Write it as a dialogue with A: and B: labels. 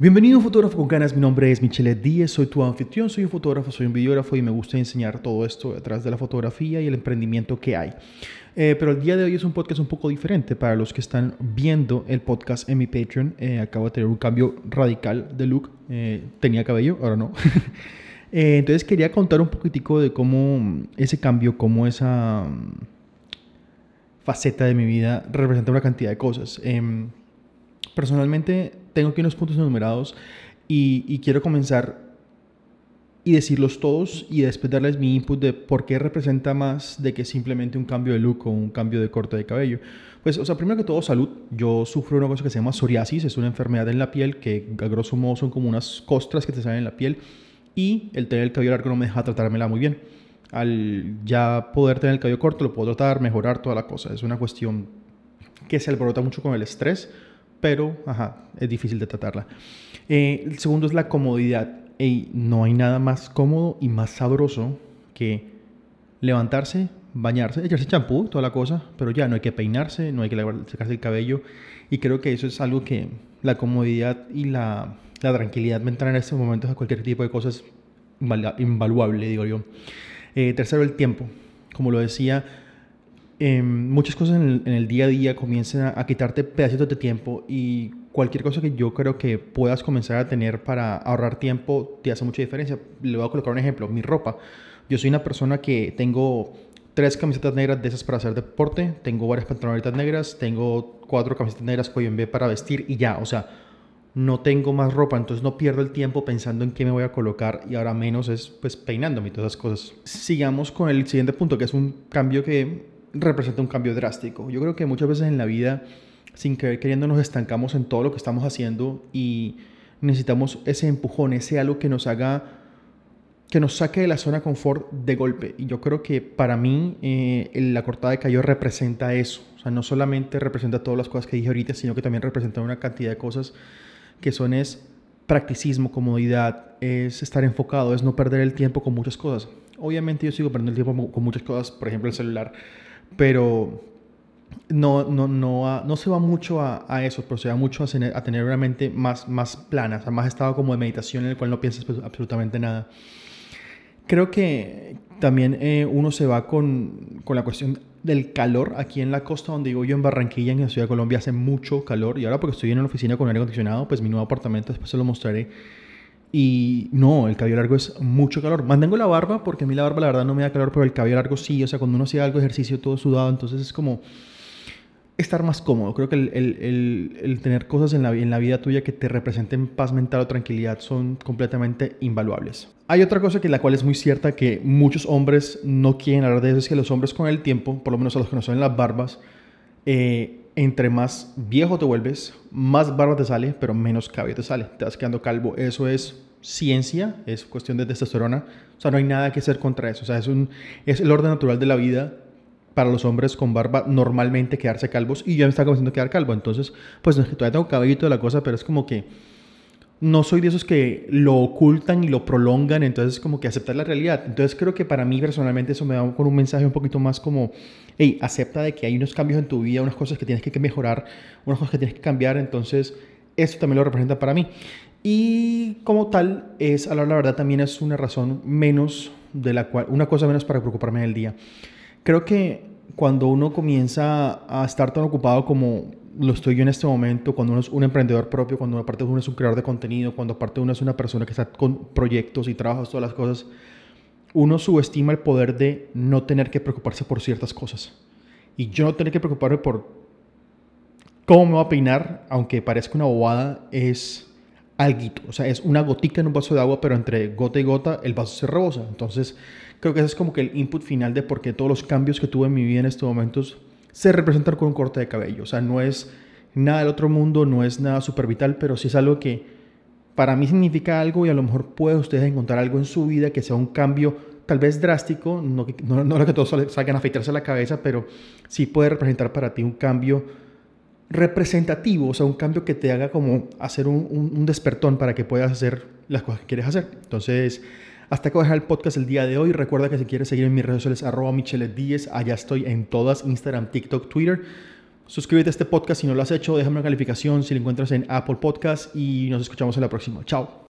A: Bienvenido Fotógrafo con Ganas, mi nombre es Michele Díez, soy tu anfitrión, soy un fotógrafo, soy un videógrafo y me gusta enseñar todo esto detrás de la fotografía y el emprendimiento que hay. Eh, pero el día de hoy es un podcast un poco diferente para los que están viendo el podcast en mi Patreon. Eh, acabo de tener un cambio radical de look, eh, tenía cabello, ahora no. entonces quería contar un poquitico de cómo ese cambio, cómo esa mm, faceta de mi vida representa una cantidad de cosas. Em, personalmente tengo aquí unos puntos enumerados y, quiero comenzar y decirlos todos y después darles mi input de por qué representa más de que simplemente un cambio de look o un cambio de corte de cabello. Pues, o sea, primero que todo, salud. Yo sufro una cosa que se llama psoriasis, es una enfermedad en la piel que a grosso modo son como unas costras que te salen en la piel y el tener el cabello largo no me deja tratármela muy bien. Al ya poder tener el cabello corto, lo puedo tratar, mejorar toda la cosa. Es una cuestión que se alborota mucho con el estrés pero ajá, es difícil de tratarla. Eh, el segundo es la comodidad. y no hay nada más cómodo y más sabroso que levantarse, bañarse, echarse champú, toda la cosa, pero ya no hay que peinarse, no hay que secarse el cabello. Y creo que eso es algo que la comodidad y la, la tranquilidad mental en estos momentos a cualquier tipo de cosas invaluable, digo yo. Eh, tercero, el tiempo. Como lo decía, Em, muchas cosas en el, día a día comienzan a, quitarte pedacitos de tiempo y cualquier cosa que yo creo que puedas comenzar a tener para ahorrar tiempo te hace mucha diferencia. Le voy a colocar un ejemplo, mi ropa. Yo soy una persona que tengo tres camisetas negras de esas para hacer deporte, tengo varias pantalonetas negras, tengo cuatro camisetas negras cuello en B para vestir y ya, o sea, no tengo más ropa, entonces no pierdo el tiempo pensando en qué me voy a colocar y ahora menos es pues peinándome y todas esas cosas. Sigamos con el siguiente punto, que es un cambio que representa un cambio drástico. Yo creo que muchas veces en la vida, sin querer queriendo, nos estancamos en todo lo que estamos haciendo y necesitamos ese empujón, ese algo que nos haga, que nos saque de la zona confort de golpe. Y yo creo que para mí eh, la cortada de cabello representa eso. O sea, no solamente representa todas las cosas que dije ahorita, sino que también representa una cantidad de cosas que son es practicismo, comodidad, es estar enfocado, es no perder el tiempo con muchas cosas. Obviamente yo sigo perdiendo el tiempo con muchas cosas, por ejemplo el celular, pero no, no, no, no se va mucho a, a, eso, pero se va mucho a tener, a tener una mente más, más plana, más estado como de meditación en el cual no piensas pues, absolutamente nada. Creo que también eh, uno se va con, con, la cuestión del calor aquí en la costa donde vivo yo en Barranquilla, en la ciudad de Colombia, hace mucho calor y ahora porque estoy en una oficina con aire acondicionado, pues mi nuevo apartamento, después se lo mostraré y no, el cabello largo es mucho calor. Mantengo la barba porque a mí la barba la verdad no me da calor, pero el cabello largo sí. O sea, cuando uno hace algo de ejercicio todo sudado, entonces es como estar más cómodo. Creo que el, el, el, tener cosas en la, en la, vida tuya que te representen paz mental o tranquilidad son completamente invaluables. Hay otra cosa que la cual es muy cierta que muchos hombres no quieren hablar de eso, es que los hombres con el tiempo, por lo menos a los que no son las barbas, eh, entre más viejo te vuelves, más barba te sale, pero menos cabello te sale. Te vas quedando calvo. Eso es ciencia, es cuestión de testosterona. O sea, no hay nada que hacer contra eso. O sea, es, un, es el orden natural de la vida para los hombres con barba normalmente quedarse calvos. Y yo me estaba comenzando a quedar calvo. Entonces, pues no es todavía tengo cabello y toda la cosa, pero es como que no soy de esos que lo ocultan y lo prolongan, entonces como que aceptar la realidad. Entonces creo que para mí personalmente eso me da con un mensaje un poquito más como, hey, acepta de que hay unos cambios en tu vida, unas cosas que tienes que mejorar, unas cosas que tienes que cambiar, entonces eso también lo representa para mí. Y como tal, es, a la verdad, también es una razón menos de la cual, una cosa menos para preocuparme en el día. Creo que cuando uno comienza a estar tan ocupado como lo estoy yo en este momento, cuando uno es un emprendedor propio, cuando aparte uno es un creador de contenido, cuando aparte uno es una persona que está con proyectos y trabajos, todas las cosas, uno subestima el poder de no tener que preocuparse por ciertas cosas. Y yo no tener que preocuparme por cómo me voy a peinar, aunque parezca una bobada, es algo. O sea, es una gotica en un vaso de agua, pero entre gota y gota el vaso se rebosa. Entonces, creo que ese es como que el input final de por qué todos los cambios que tuve en mi vida en estos momentos se representan con un corte de cabello. O sea, no es nada del otro mundo, no es nada súper vital, pero sí es algo que para mí significa algo y a lo mejor pueden ustedes encontrar algo en su vida que sea un cambio tal vez drástico, no, no, no que todos salgan a afeitarse la cabeza, pero sí puede representar para ti un cambio representativo, o sea, un cambio que te haga como hacer un, un, despertón para que puedas hacer las cosas que quieres hacer. Entonces, hasta que voy a dejar el podcast el día de hoy. Recuerda que si quieres seguir en mis redes sociales, arroba Michele allá estoy en todas, Instagram, TikTok, Twitter. Suscríbete a este podcast si no lo has hecho, déjame una calificación si lo encuentras en Apple Podcast y nos escuchamos en la próxima. Chao.